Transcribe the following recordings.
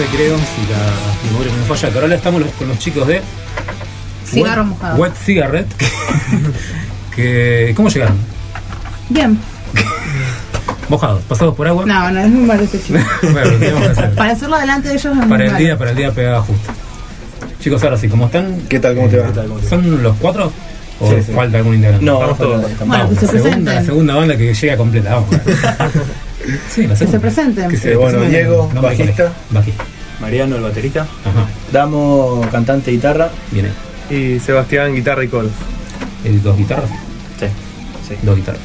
2012 creo, si la memoria no me falla, que ahora estamos los- con los chicos de Cigarro Wet- mojado. Wet Cigarette. que, ¿Cómo llegaron? Bien. Mojados, pasados por agua. No, no, es muy malo ese chico. Bueno, lo tenemos que hacer. Para hacerlo delante de ellos es muy Para el malo. día, para el día pegaba justo. Chicos, ahora sí, ¿cómo están? ¿Qué tal? ¿Cómo te va? ¿Qué tal? ¿Cómo te va? ¿Son los cuatro? ¿O Sí, sí. falta algún integrante? No, Estamos todos. Bueno, que se la segunda, la segunda banda que llega completa, vamos. Sí, la Que se presenten. Que Eh, bueno, presenten. Diego, bajista. Bajista. Mariano, el baterista. Ajá, Damo, cantante, guitarra. viene. Y Sebastián, guitarra y coros. ¿El dos guitarras? Sí. sí. Dos guitarras.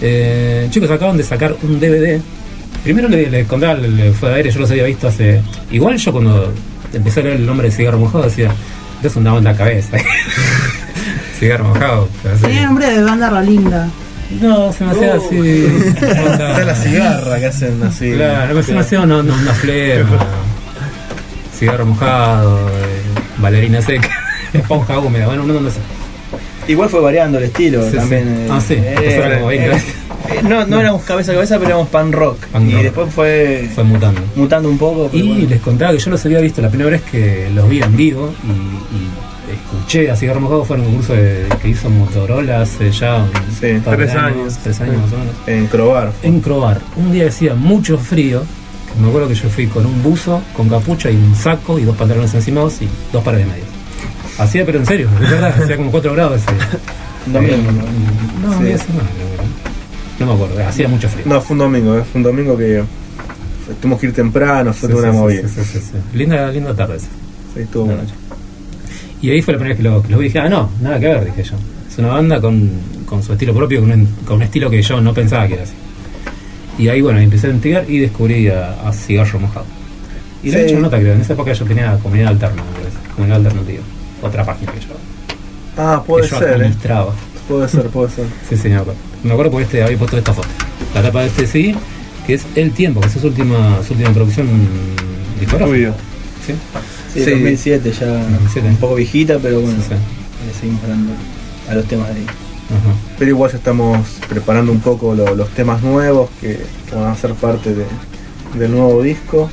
Eh, chicos, acaban de sacar un DVD. Primero le, le contaba, le, fue de aire, yo los había visto hace. Igual yo cuando empecé a leer el nombre de Cigarro Mojado decía, es una banda cabeza. Cigarro Mojado. Tenía nombre de banda rolinga. No, se me hacía así. Está la cigarra que hacen así. Claro, se me hacía una, una, una flema. Cigarro mojado, eh, bailarina seca, esponja húmeda, bueno, no, no sé. Igual fue variando el estilo Sí, también. sí. eh, Ah, sí, eh, eso era como 20 eh, veces. eh, no, no éramos cabeza a cabeza, pero éramos pan rock. Pan y rock. después fue, Fue mutando. mutando un poco. Y bueno. les contaba que yo los había visto la primera vez que los vi en vivo y, y escuché a Cigarro Mojado, fue en un concurso de- que hizo Motorola hace ya Sí, tres años. tres años más o menos. En Crobar. En Crobar, un día decía mucho frío, me acuerdo que yo fui con un buzo, con capucha y un saco y dos pantalones encimados y dos pares de medias. Hacía, pero en serio, verdad, hacía como 4 grados ese domingo, Eh, ¿no? No, Sí. día de semana, no, no me acuerdo, hacía mucho frío. No, fue un domingo, eh, fue un domingo que tuvimos que ir temprano, fue Sí, toda una movida. Linda, linda tarde esa. Sí, estuvo bueno. Y ahí fue la primera vez que lo, que lo vi y dije, ah, no, nada que ver, dije yo. Es una banda con, con su estilo propio, con un, con un estilo que yo no pensaba que era así. Y ahí, bueno, empecé a investigar y descubrí a, a Cigarro Mojado. Y le he Sí. hecho nota, creo, en esa época yo tenía comunidad alterna, me parece, comunidad alternativa. Otra página que yo, Ah, puede que yo ser, eh. administraba. Puede ser, puede ser. Sí, sí, me acuerdo. Me acuerdo porque este había puesto esta foto. La tapa de este sí, que es El Tiempo, que es su última, su última producción discográfica. ¿Sí? Sí, Sí. 2007 ya 2007. un poco viejita, pero bueno, Sí, sí. le seguimos dando a los temas de ahí. Ajá. Pero igual ya estamos preparando un poco lo- los temas nuevos que, que van a ser parte de- del nuevo disco.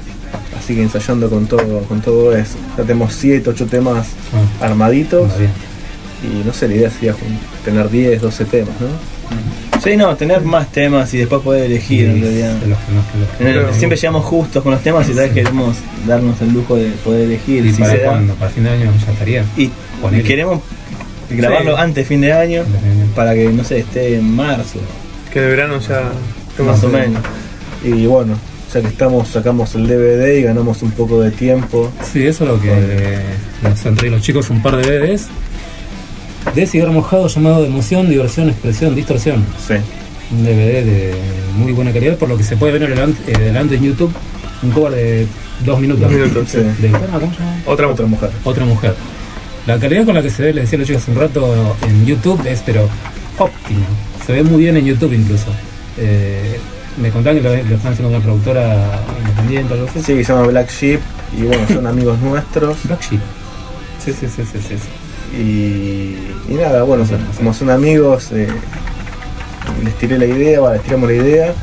Así que ensayando con todo, con todo eso. Ya tenemos 7, 8 temas Ah, armaditos. Y no sé, la idea sería tener 10, 12 temas, ¿no? Sí, no, tener más temas y después poder elegir en realidad. De los que más- de los que En el- más- siempre llegamos justos con los temas y tal vez queremos darnos el lujo de poder elegir. ¿Y si para cuándo? ¿Para fin de año ya estaría? Y queremos grabarlo Sí. antes de fin de año de para que, no sé, esté en marzo, Que el verano ya. más o menos. Y bueno, ya que estamos, sacamos el DVD y ganamos un poco de tiempo. Sí, eso es lo que eh, nos han traído los chicos, un par de DVDs de cigarro mojado llamado de emoción, diversión, expresión, distorsión. Sí. Un DVD de muy buena calidad, por lo que se puede ver adelante, eh, delante en YouTube. Un cover de dos minutos. Dos minutos, sí. De, ah, ¿cómo se llama? Otra, Otra mujer. Otra mujer. La calidad con la que se ve, le decía a los chicos hace un rato, en YouTube es pero óptima. Se ve muy bien en YouTube incluso. Eh, me contaban que lo, lo están haciendo una productora independiente o algo así. Sí, que se llama Black Sheep. Y bueno, son amigos nuestros. Black Sheep. Sí, sí, sí, sí, sí. Y, y nada, bueno, como son amigos, eh, les tiré la idea, bueno, les tiramos la idea.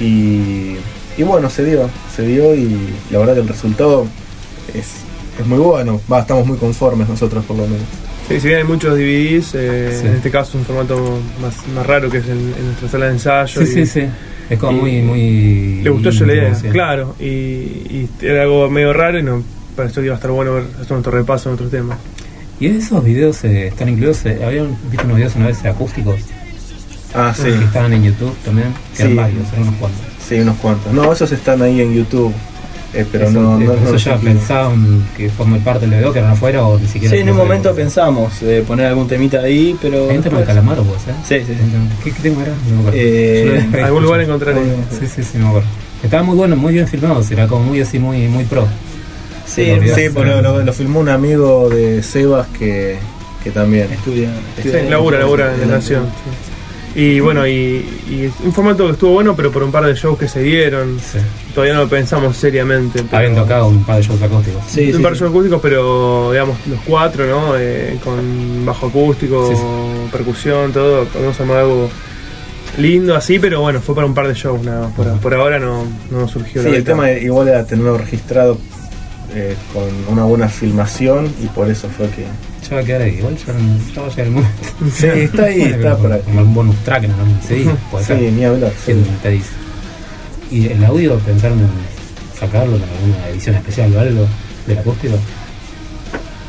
Y, y bueno, se dio, se dio y la verdad que el resultado es, es muy bueno. Va, estamos muy conformes nosotros por lo menos. Sí, si bien hay muchos DVDs, eh, Sí. en este caso un formato más, más raro que es en, en nuestra sala de ensayo. Sí, y sí, sí. Es como y- muy, muy. Le gustó yo la idea, claro. Y, y era algo medio raro y nos pareció que iba a estar bueno ver hacer nuestro repaso en otros temas. Y esos videos eh, están incluidos. eh, habían visto unos videos una vez acústicos Ah, sí, que estaban en YouTube también. Que eran Sí. varios, eran unos cuantos. sí, unos cuantos. No, esos están ahí en YouTube. eh, pero eso, no, eh, no, eso no los ya pensaban que forma parte del video, que eran afuera o ni siquiera. Sí, en un momento pensamos eh, poner algún temita ahí, pero. Hay un tema de calamaro, pues, ¿eh? Sí, sí, sí. ¿Qué, qué tema era? No me acuerdo. Eh, Algún lugar encontraré. Sí, sí, sí, me acuerdo. Estaba muy bueno, muy bien filmado, era como muy así, muy, muy pro. Sí. Sí, pues lo, filmó un amigo de Sebas que, que también. estudia. Sí, estudia- labura, labura en la nación. sí. Y bueno, y, y un formato que estuvo bueno, pero por un par de shows que se dieron. Sí. Todavía no lo pensamos seriamente. pero- Habían tocado un par de shows acústicos. Sí, un sí, par de sí. shows acústicos, pero digamos los cuatro, ¿no? Eh, con bajo acústico, Sí, sí. percusión, todo. Habíamos armado algo lindo así, pero bueno, fue para un par de shows nada más. Por, por ahora no, no surgió Sí, la el beta. tema igual era tenerlo registrado eh, con una buena filmación y por eso fue que. Ya va a quedar ahí. Igual ya, ya va a llegar el momento. Sí, está ahí, Bueno, está como- por ahí. Como algún bonus track en algún CD. Puede Sí, ni hablar. sí. ¿Quién te dice? ¿Y el audio pensaron en sacarlo en alguna edición especial o algo del acústico?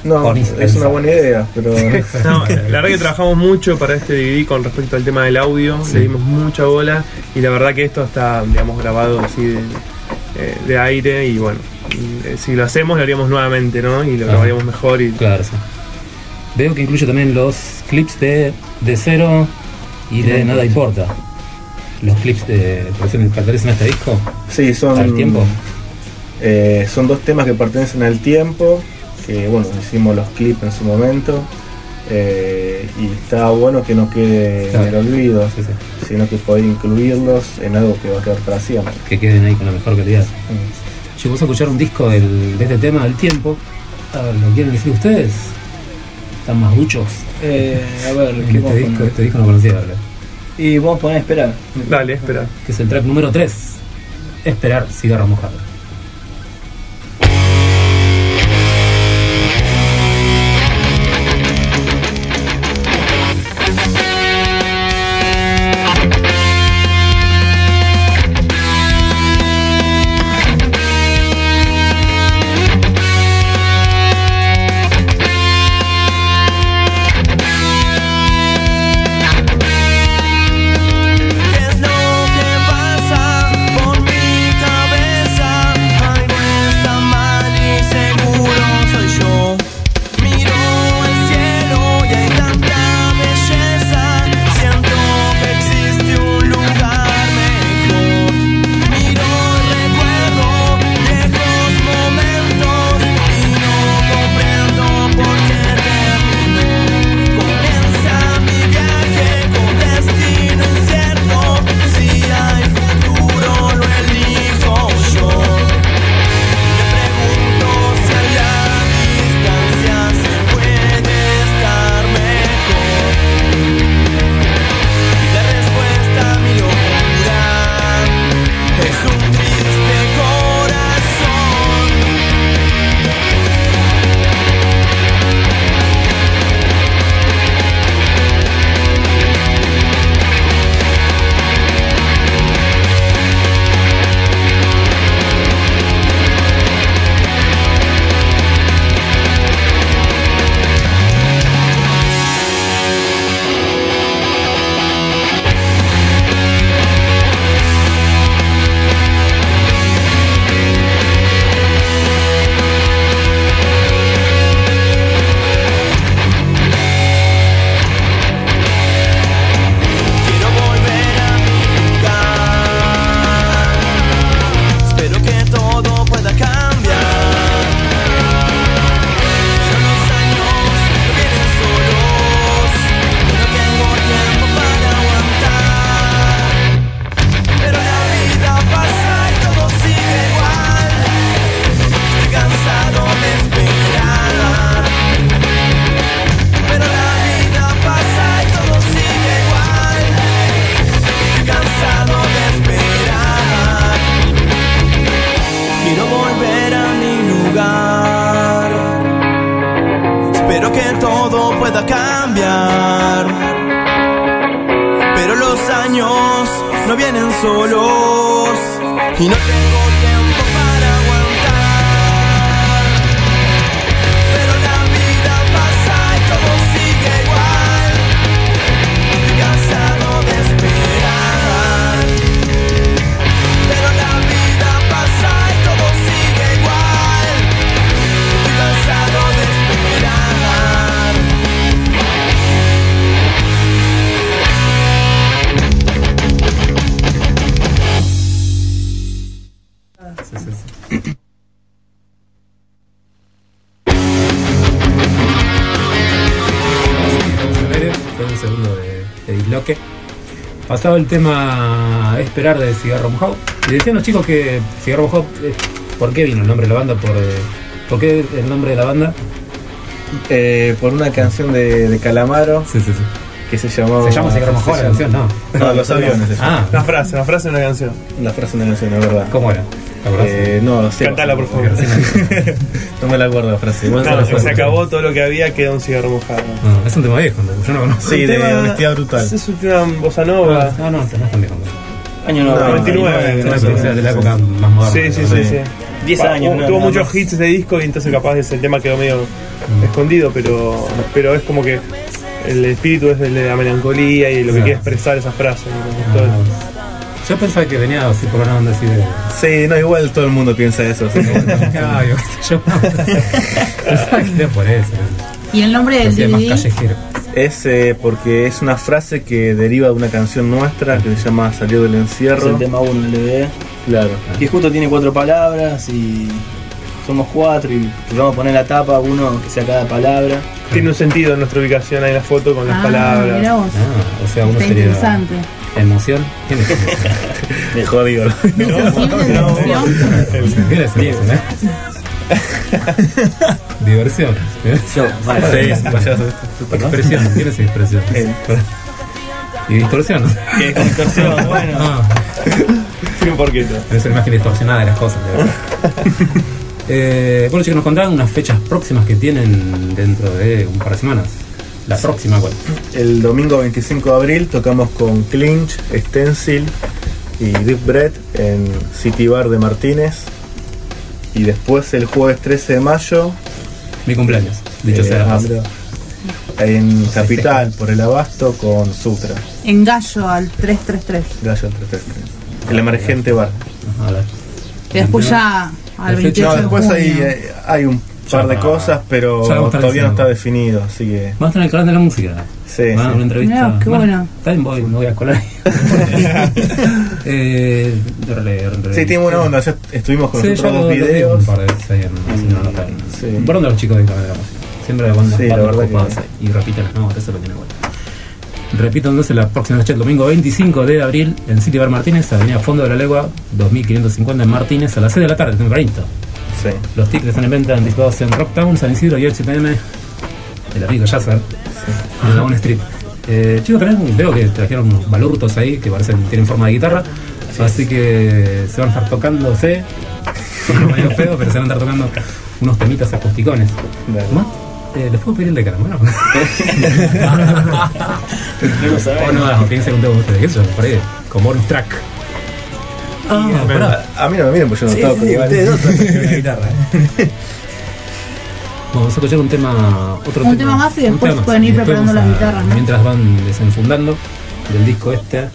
No, es una buena idea, pero. No, la verdad que trabajamos mucho para este DVD con respecto al tema del audio, Sí. le dimos mucha bola y la verdad que esto está, digamos, grabado así de, eh, de aire y bueno, si lo hacemos lo haríamos nuevamente, ¿no? Y lo Ajá. grabaríamos mejor y Claro, sí. Veo que incluye también los clips de, de Cero y de Nada Importa. Los clips de que pertenecen a este disco. Sí, son. ¿Al tiempo? eh, son dos temas que pertenecen al tiempo. Que bueno, hicimos los clips en su momento. eh, y está bueno que no quede Claro. en el olvido, Sí, sí. sino que poder incluirlos en algo que va a quedar para siempre. Que queden ahí con la mejor calidad. Llegamos a escuchar un disco del- de este tema del tiempo. A ver, ¿lo quieren decir ustedes? Están más duchos. Eh, a ver, ¿qué Este disco, este disco no conocía, ¿verdad? Y vamos a poner a esperar. dale, espera. que es el track número 3. Esperar cigarro mojado. Todo pueda cambiar. Pero los años no vienen solos. Y no tengo Pasaba el tema Esperar de Cigarro Mojado. Y decían los chicos que Cigarro Mojado, eh, ¿por qué vino el nombre de la banda? ¿Por, eh, ¿por qué el nombre de la banda? Eh, por una canción de, de Calamaro Sí, sí, sí. que se llamaba. ¿Se llama Cigarro Mojado la canción? No. No, los aviones. Ah, Una frase, una frase de una canción. La frase de una canción, es verdad. ¿cómo era? Eh, no, sé. Cantala, por favor. no me la acuerdo la frase. Igual No, se acabó todo lo que había, queda un cigarro mojado. No, es un tema viejo, ¿no? yo no conozco. Sí, de Tema- honestidad brutal. Es una bossa nova. No, no, no es tan viejo. Año No, 99, No, no, pero sí. sea de la época más moderna. Sí, sí, sí, sí. 10 Va, años, Tuvo, ¿no? muchos hits ese disco y entonces capaz ese tema quedó medio Mm. escondido, pero, pero es como que el espíritu es el de la melancolía y lo que Claro. quiere expresar esa frase. Yo pensaba que venía así por una onda así de. Sí, no, igual todo el mundo piensa eso. así que- Ah, yo. Pensaba que era por eso. Y el nombre del más DVD. callejero. Es eh, porque es una frase que deriva de una canción nuestra que se llama Salió del Es encierro. el tema 1 del DVD. Claro. Que justo tiene cuatro palabras y somos cuatro y le vamos a poner la tapa, uno que sea cada palabra. Tiene un sentido en nuestra ubicación ahí en la foto con las Ah, palabras. mirá vos. Ah, o sea, uno Está sería. interesante. Emoción. ¿Quién es emoción? Me jodido. Sensible de emoción. ¿Quién es emoción, eh? Diversión. Yo, vale. Sí, payaso. Expresión. ¿Quién es expresión? Y distorsión. Es distorsión, bueno. Ah, Tiene un porquito. es una imagen distorsionada de las cosas. de verdad. Eh, bueno, chicos, nos contaban unas fechas próximas que tienen dentro de un par de semanas. La próxima, ¿cuál? El domingo 25 de abril tocamos con Clinch, Stencil y Deep Bread en City Bar de Martínez. Y después el jueves 13 de mayo Mi cumpleaños. Dicho eh, sea de ah, paso. mira, en Capital por el Abasto con Sutra. En gallo al 333. Gallo 333. El emergente bar. Ajá, a ver. Y después ya al La fecha- 28 No, de después junio. hay, eh, hay un par de cosas, pero todavía no está definido, así que Vamos a estar en el canal de la música. sí, Van a sí. una entrevista. Mirá, qué bueno. Está bien, voy, me voy a colar ahí. eh, Sí, tiene buena onda. Ya estuvimos con Sí, los otros dos videos. un par de en en- los chicos de Canal de la Música. Siempre de bandas, Sí. Y repiten las notas, eso lo tiene bueno. Repito entonces la próxima noche, el domingo 25 de abril, en City Bar Martínez, Avenida Fondo de la Legua, 2550 en Martínez, a las 6 de la tarde, tempranito. Sí. Los tickets están en venta anticipados en Rocktown, San Isidro y 7M, el amigo Yasser, en la One Street. Eh, chicos, también veo que trajeron unos balurtos ahí que parecen tienen forma de guitarra, así que se van a estar tocándose, son medio feo, pero se van a estar tocando unos temitas acusticones. ¿Más? Eh, ¿Les puedo pedir el de caramelo? No lo o no, un tema de ustedes, eso, por ahí, como bonus track. Ah, pará. A mí no me miren porque yo no Sí, toco. sí, ustedes dos tocan la guitarra. Vamos a escuchar un tema, otro Un tema más y después tema pueden ir Y preparando las guitarras, ¿no? Mientras van desenfundando del disco este de,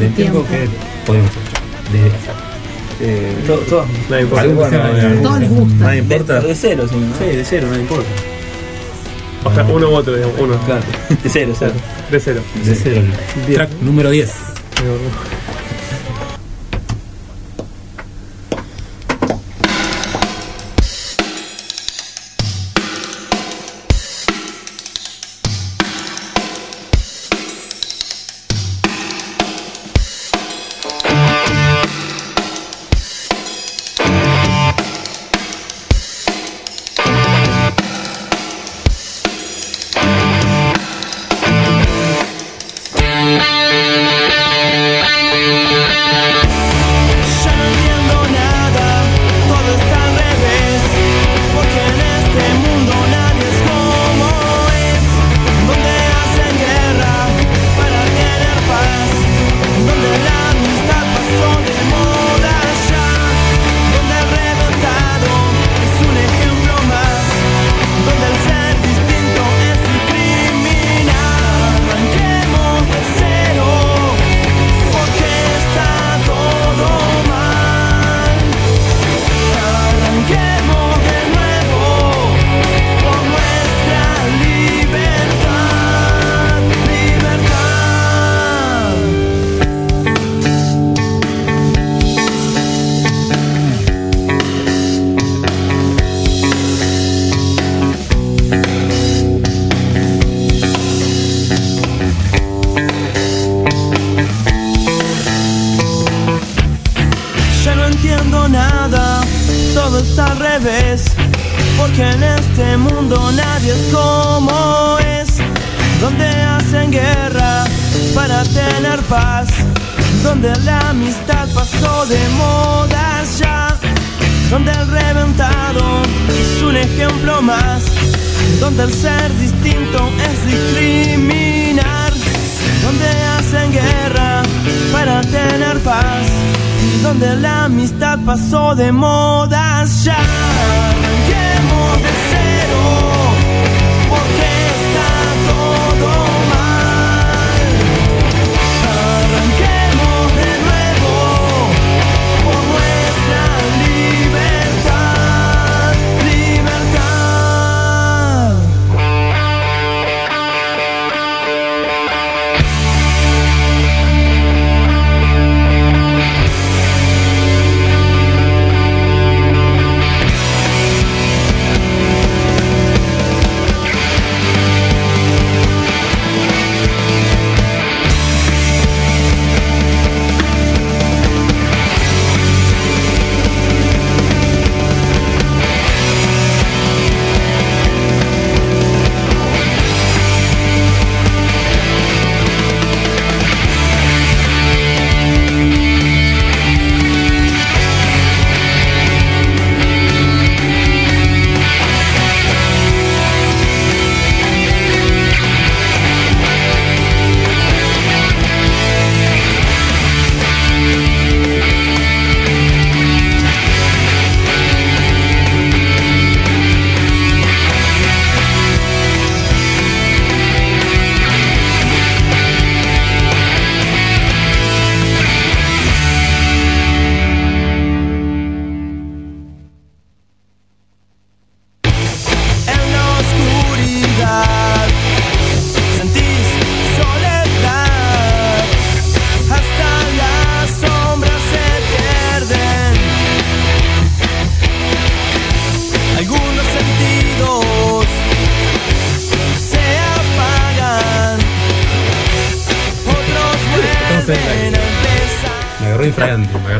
del tiempo Tiempo. que podemos escuchar. De, Eh, Todo, todo. No importa. bueno, tema eh, de- Todos les gusta. De, importa. de cero, sí, ¿no? Sí, de cero, no importa. O sea, uno u otro, digamos, uno. Claro. De cero, cero. De cero. de cero, el track número 10. Porque en este mundo nadie es como es. donde hacen guerra para tener paz, donde la amistad pasó de moda ya, donde el reventado es un ejemplo más, donde el ser distinto es discriminar, donde hacen guerra para tener paz, donde la amistad pasó de moda ya.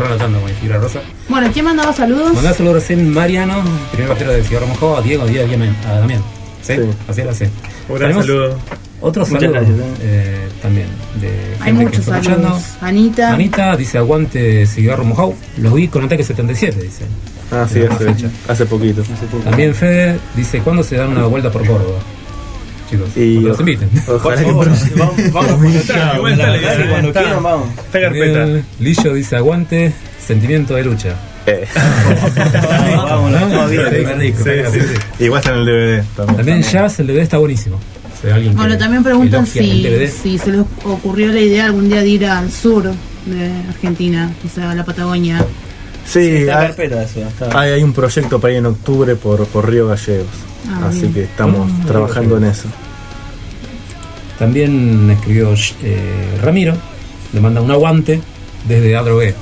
Con fibra rosa. Bueno, ¿quién mandaba saludos? Mandá saludos recién Mariano, primer batero de Cigarro Mojado, a Diego, a Diego y a Damián. ¿Sí? Sí. Así era, sí. Un gran saludo. Otro Muchas saludo gracias, eh, también de Hay gente que muchos está escuchando. saludos. Anita. Anita dice aguante cigarro mojado. Los vi con ataque 77, dice. Ah, sí, hace, fecha. hace poquito. También Fede dice, ¿cuándo se dan una vuelta por Córdoba? Chicos, Y cuando los inviten. Ojalá que Vamos, vamos, igual está cuando quieran. Está carpeta. Lillo dice, aguante, sentimiento de lucha. Eh, Vamos. Igual está en el DVD también. También Jazz, el DVD está buenísimo. Bueno, también preguntan si, se les ocurrió la idea algún día de ir al sur de Argentina, o sea, a la Patagonia. Sí, hay, carpeta eso. Está. hay, hay un proyecto para ir en octubre por, por Río Gallegos. Ah, Así bien. que estamos Ah, trabajando en eso. También escribió eh, Ramiro, le manda un aguante desde Adrogué.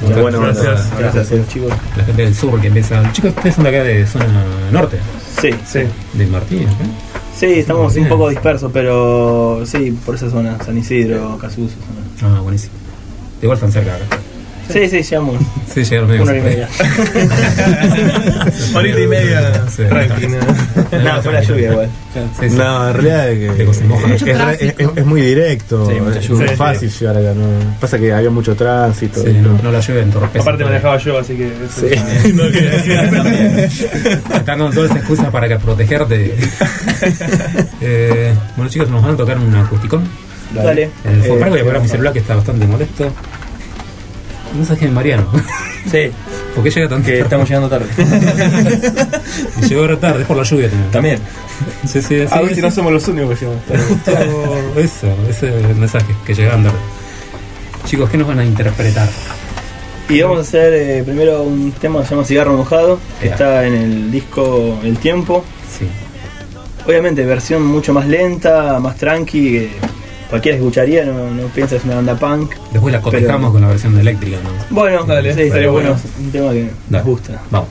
Muy bueno, Gracias. Gracias, eh, chicos. La gente del sur que empieza. Chicos, ustedes son de acá de zona norte, Sí, Sí. de Martín. ¿eh? sí, estamos un poco dispersos, pero sí, por esa zona, San Isidro, Casuso. zona. Ah, buenísimo. Igual están cerca acá. Sí, sí, llegamos Sí, llegaron medio una hora y media. Horita y media. Sí. Tranqui, ¿no? No, fue la lluvia igual. Sí, sí. No, en realidad es, que es, muy directo, Sí, mucha es lluvia. fácil llegar acá. ¿no? Pasa que había mucho tránsito. Sí, no, no la lluvia entorpece. Aparte manejaba yo, así que. Sí. no. Están con todas esas excusas para que protegerte. Eh, bueno, chicos, nos van a tocar un acusticón. Dale. En el Eh, voy a apagar mi celular que está bastante molesto. Qué es Mariano. Sí, ¿Por qué llega tan que estamos llegando tarde. Llegó re tarde, es por la lluvia también. También. Sí, sí. A ver si no somos los únicos que llegamos tarde. Eso, ese es el mensaje, que llegaron tarde. Chicos, ¿qué nos van a interpretar? Y vamos a hacer eh, primero un tema que se llama Cigarro Mojado, que está en el disco El Tiempo. Sí. Obviamente, versión mucho más lenta, más tranqui, cualquiera escucharía, no, no piensa que es una banda punk. Después la cotejamos Pero- con la versión de eléctrica, ¿no? Bueno, Dale, sí, estaría bueno, un tema que Dale. nos gusta. Vamos.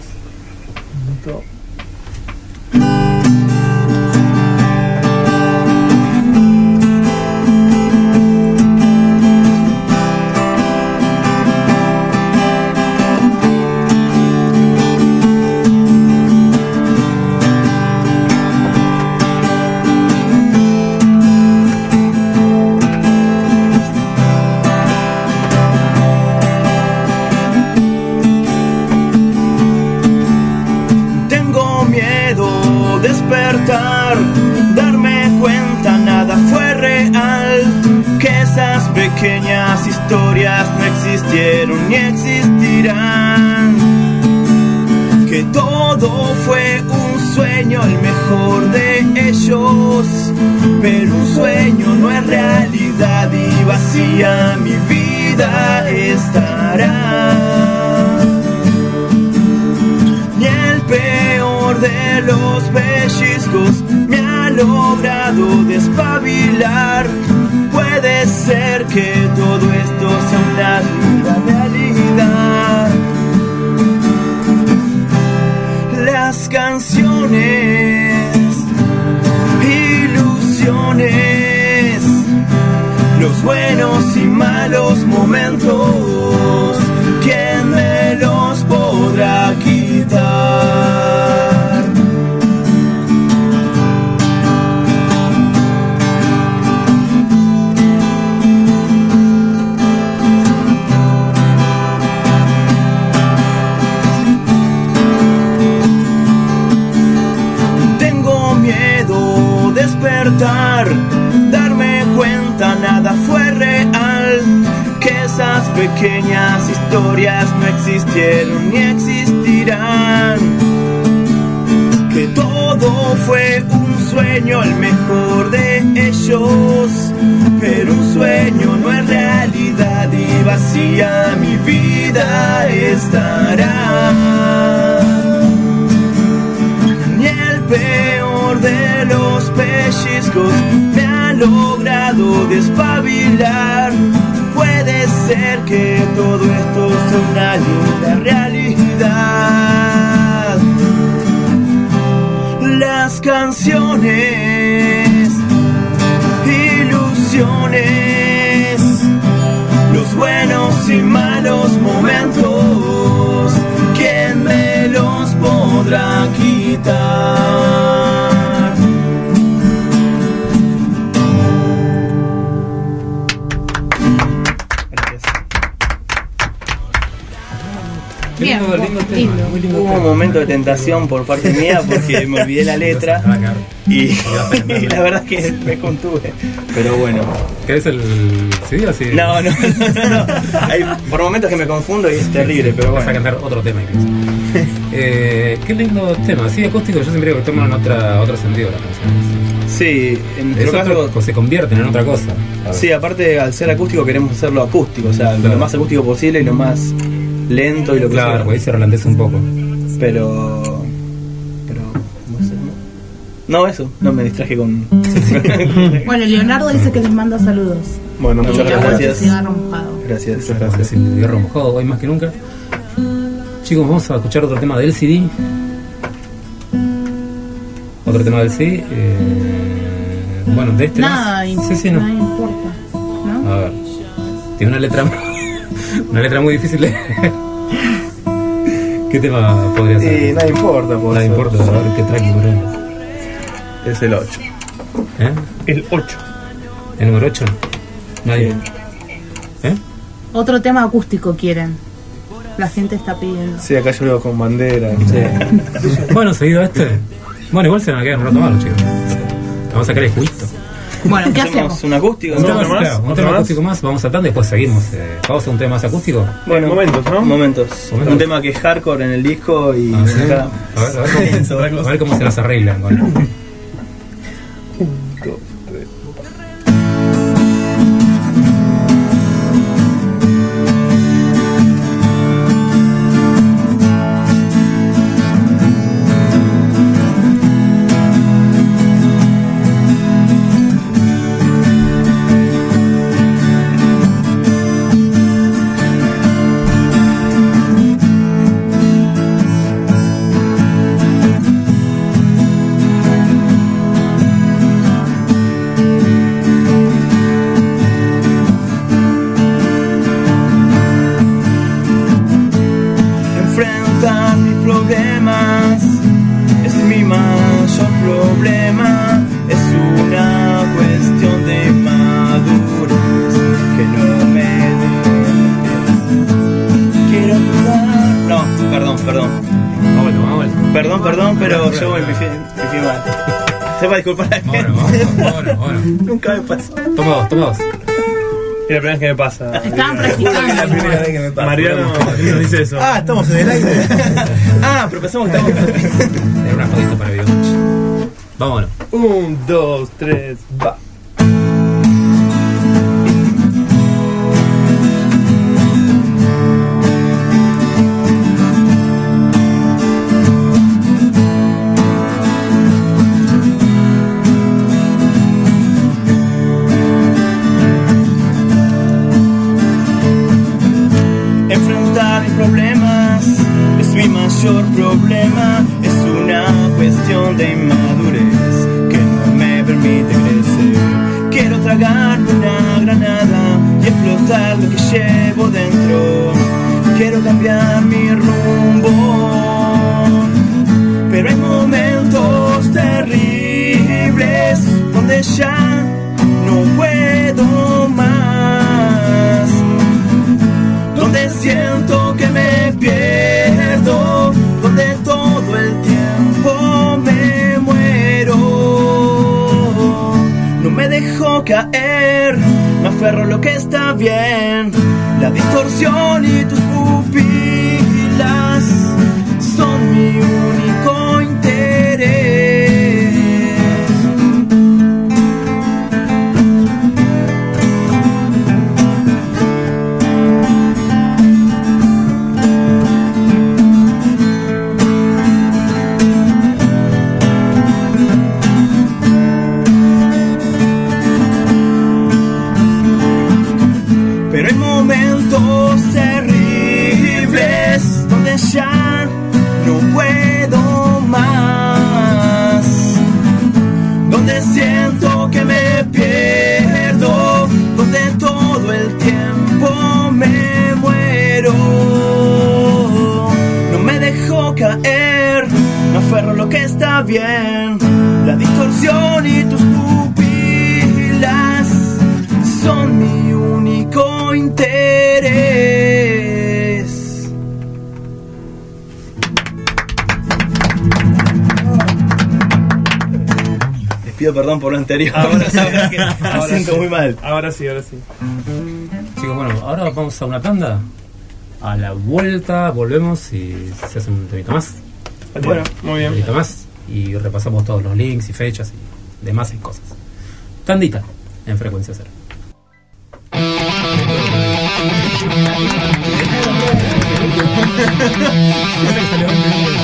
Pequeñas historias no existieron ni existirán, que todo fue un sueño, el mejor de ellos, pero un sueño no es realidad y vacía mi vida estará. Ni el peor de los pellizcos me ha logrado despabilar. Puede ser que todo esto sea una realidad. Las canciones, ilusiones, los buenos y malos momentos, ¿quién me los podrá quitar? Pequeñas historias no existieron ni existirán, que todo fue un sueño, el mejor de ellos, pero un sueño no es realidad y vacía mi vida estará. Ni el peor de los pellizcos me ha logrado despabilar. Puede ser que todo esto sea una linda realidad. Las canciones, ilusiones, los buenos y malos momentos, ¿quién me los podrá quitar? Un momento de tentación por parte mía porque me olvidé la letra y, y la verdad que me contuve. Pero bueno, ¿Querés el CD o sí? no, no, no, no. Hay por momentos que me confundo y es terrible, pero Vas a bueno. cantar otro tema incluso. eh, qué lindo tema, sí, acústico, yo siempre digo que toman otra, otro sentido las canciones. Sí, en Es nuestro otro- caso, se convierten en otra cosa. sí, aparte al ser acústico queremos hacerlo acústico, o sea, Claro. lo más acústico posible y lo más lento y lo que Claro, ahí se un poco. Pero. Pero. No sé. No, No, eso, no me distraje con. Bueno, Leonardo dice que les manda saludos. Bueno, Muchas gracias. Gracias. Muchas gracias, sí, el hierro mojado hoy más que nunca. Chicos, vamos a escuchar otro tema del CD. Otro tema del CD. eh, bueno, de este. Nada, Sí, sí, no. nada importa. ¿no? A ver. Tiene una letra. una letra muy difícil de. ¿Qué tema podría ser? Y nada importa, pues. Nada importa, a ver qué track ponemos. Es el 8. ¿Eh? El 8. ¿El número 8? Nadie. ¿Eh? Otro tema acústico quieren. La gente está pidiendo. Sí, acá yo veo con bandera. Bueno, seguido este. Bueno, igual se van a quedar un rato más los chicos. Vamos a sacar el juguito. Bueno, ¿qué Hacemos hacemos? un acústico, Un ¿no? tema, más? claro, un ¿Otro tema más? acústico más, vamos a tanto y después seguimos. Eh, vamos a un tema más acústico. Bueno, Momentos, ¿no? Momentos. Momentos. Un tema que es hardcore en el disco y Ah, ¿sí? acá. A ver, a ver cómo, a ver cómo se las arreglan con. pero yo me fui, me fui mal. sepa disculpar a la gente. Bueno, bueno, bueno. Nunca me pasó. Toma dos, toma dos. Es la primera vez que me pasa. Estaban Es la primera practicando. vez que me pasa. Mariano nos dice eso. Ah, estamos en el aire. Ah, pero pensamos que estamos. Era una jodita para videomatch. Vámonos. Un, dos, tres, va. La distorsión y tus pupilas son mi pido perdón por lo anterior. Ahora sí. Ahora siento sí. muy mal. Ahora sí, ahora sí. Chicos, bueno, ahora vamos a una tanda. A la vuelta volvemos y se hace un temito más. Bueno, muy Un bien. temito más. Y repasamos todos los links y fechas y demás y cosas. Tandita en frecuencia cero.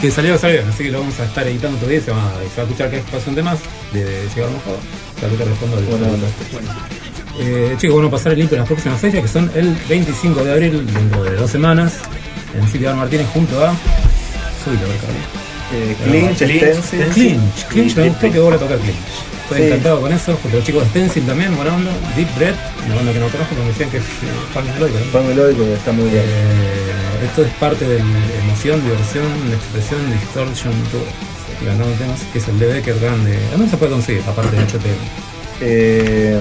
Que salió, salió, así que lo vamos a estar editando todavía. Se va, se va a escuchar que es pasión de más de Cigarro Mojado. Se va a escuchar de fondo del Bueno, Eh, chicos, bueno, pasar el link en las próximas fechas que son el 25 de abril, dentro de dos semanes, en Sitio Martínez junto a. Subilo, a ver. Eh, Clinch, Stencil. Clinch, Clinch, me gustó que vuelva a tocar Clinch. Estoy Sí. encantado con eso, junto a los chicos de Stencil también, buena onda. Deep Breath, una banda que no conozco, pero me decían que es eh, punk melódico. Pan melódico está muy bien. Eh, esto es parte de la emoción, diversión, expresión, distortion, todo. Y cantando temas, que es el de Becker grande. ¿A dónde se puede conseguir? Aparte de HTL. Eh,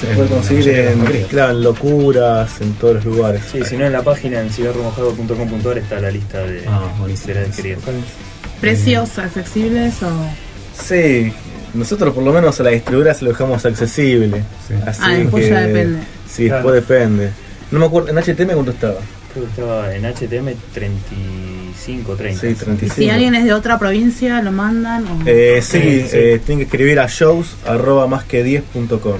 se En puede conseguir en, maquerías. claro, en locuras, en todos los lugares. Sí, si no en la página en cigarromojado.com.ar está la lista de Ah, de. ¿Precios accesibles o.? Sí, nosotros por lo menos a la distribuidora se lo dejamos accesible. Sí. Así Ah, después que, ya depende. Sí, después depende. No me acuerdo, en HTM cuánto estaba. Creo que estaba en HTM 35, 30. Sí, 35. Si alguien es de otra provincia, lo mandan. O... Eh, sí, Sí, sí. eh, tienen que escribir a shows arroba más que 10.com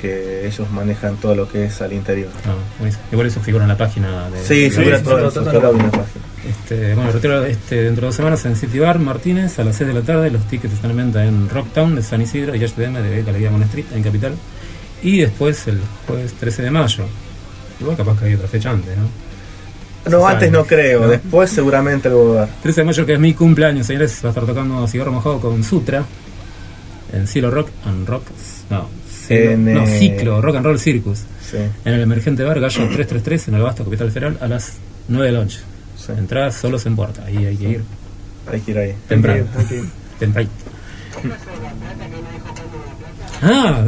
que ellos manejan todo lo que es al interior. Ah, buenísimo. Igual eso figura en la página de. Sí, figura sí, todo todo, todo todo. en la página. Este, bueno, retiro este, dentro de dos semanas en City Bar Martínez a las 6 de la tarde. Los tickets están en venta en Rocktown de San Isidro y HDM de Galería Mon Street en Capital. Y después el jueves 13 de mayo. Igual capaz que hay otra fecha antes, ¿no? No, Se antes no creo, ¿No? después seguramente algo va a haber. 13 de mayo que es mi cumpleaños, señores, va a estar tocando Cigarro Mojado con Sutra en Cielo Rock and Rock. No, Cielo- En, no eh, Ciclo Rock and Roll Circus Sí, en el Emergente Bar Gallo 333 en el Abasto Capital Federal a las 9 de la noche. Sí. Entradas solo en puerta, ahí hay que ir Hay que ir ahí. temprano. Temprano. Ah,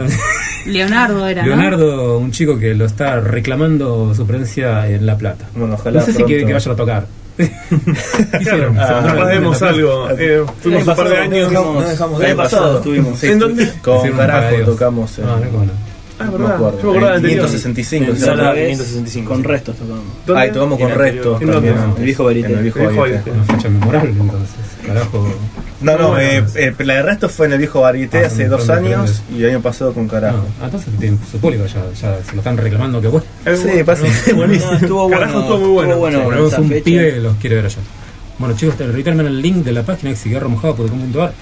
Leonardo era, ¿no? Leonardo, un chico que lo está reclamando su presencia en La Plata. Bueno, ojalá No sé si que, pronto. que vayan a tocar. ¿Qué hicieron? Ah, ¿Se mandaron Capaz el vemos link en la algo. Eh, tuvimos un par de años. No dejamos de El año pasado estuvimos. Sí, ¿En dónde? Con Carajo tocamos en. Ah, no, bueno. Ah, no me verdad. acuerdo. Yo me acordaba del en anterior. 565. En Sala Otra vez 565, Con restos tocamos. ¿Dónde? Ahí tocamos con En el Resto anterior. también. ¿En? El viejo Varieté. En el viejo. Varieté. Una fecha memorable, entonces. Carajo. No, no, Bueno, eh, eh, la de Resto fue en el viejo Varieté Ah, hace dos años y el año pasado con Carajo. No, ah, entonces tienen su público ya, ya se lo están reclamando que bueno. Sí, pasa que No, buenísimo. estuvo bueno. Carajo, estuvo muy bueno. Estuvo bueno esa un fecha. pibe que los quiere ver allá. Bueno chicos, te el link de la página de cigarromojado.com.ar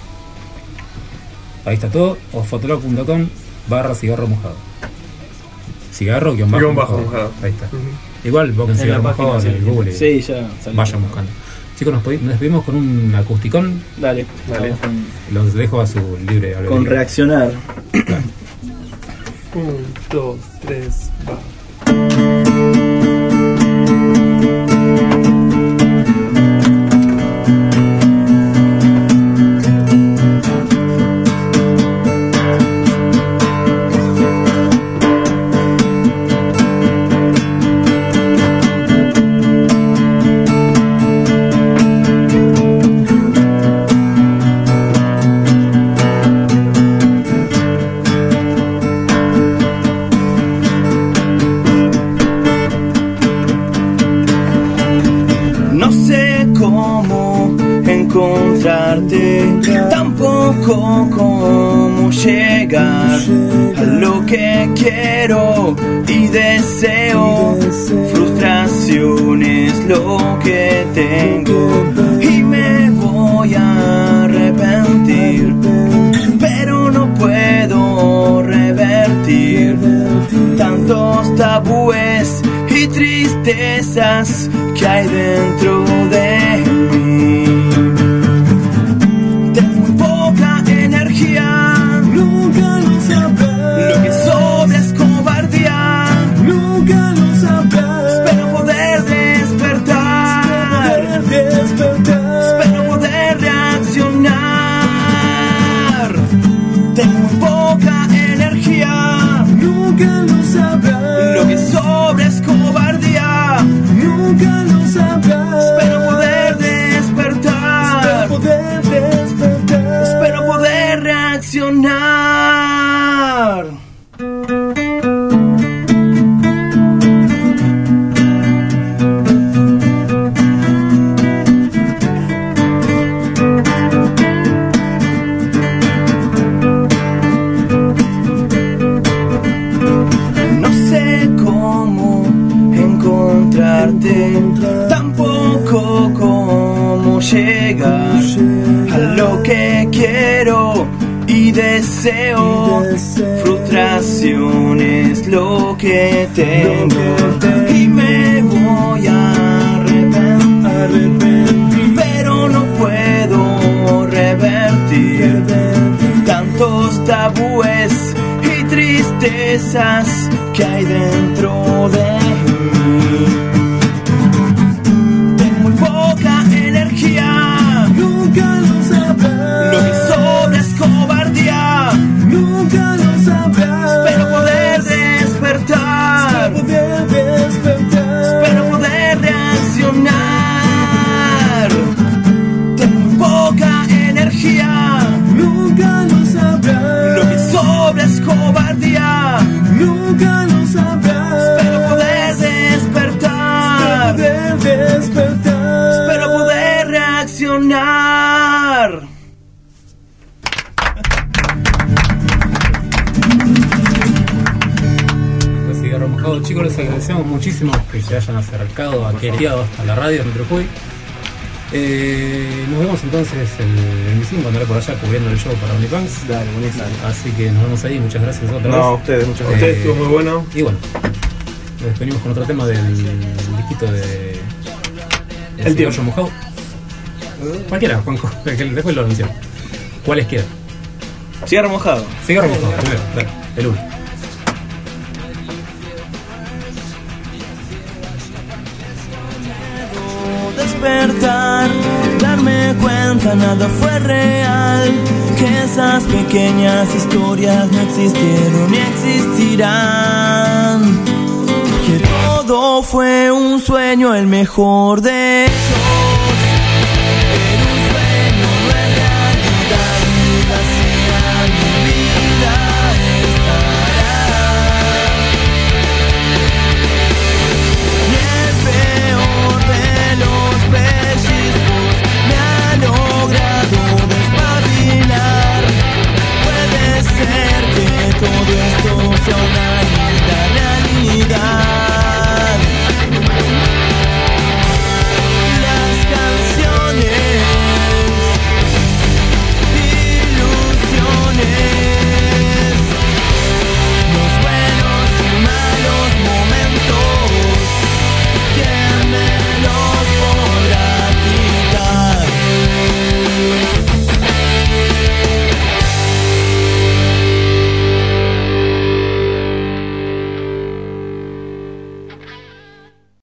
Ahí está todo, o fotolog.com barra cigarro mojado. Cigarro guion bajo, Guión bajo mojado. mojado. Ahí está. Igual busquen En cigarro página, mojado en sí. el Google Sí, ya. vayan buscando. Chicos, nos, podi- nos despedimos con un acusticón. Dale, Dale. Los dejo a su libre albedrío. con reaccionar. Un, dos, tres, va. Cómo llegar. A lo que quiero y deseo. Frustración es lo que tengo have is se hayan acercado, aquereado hasta la radio de Metrojuy. Eh, nos vemos entonces el 25 cuando por allá cubriendo el show para OnlyFans. Dale, buenísimo. Así que nos vemos ahí, muchas gracias otra No, a vez. ustedes, muchas Eh, gracias. Usted estuvo muy bueno. Y bueno, nos despedimos con otro tema del disquito de. El tiempo. cigarro mojado. Cualquiera, Juanjo, el después lo anunciamos. Cualesquiera. Cigarro mojado. Cigarro mojado, primero, dale, el uno. Esas pequeñas historias no existieron ni existirán, que todo fue un sueño, el mejor de.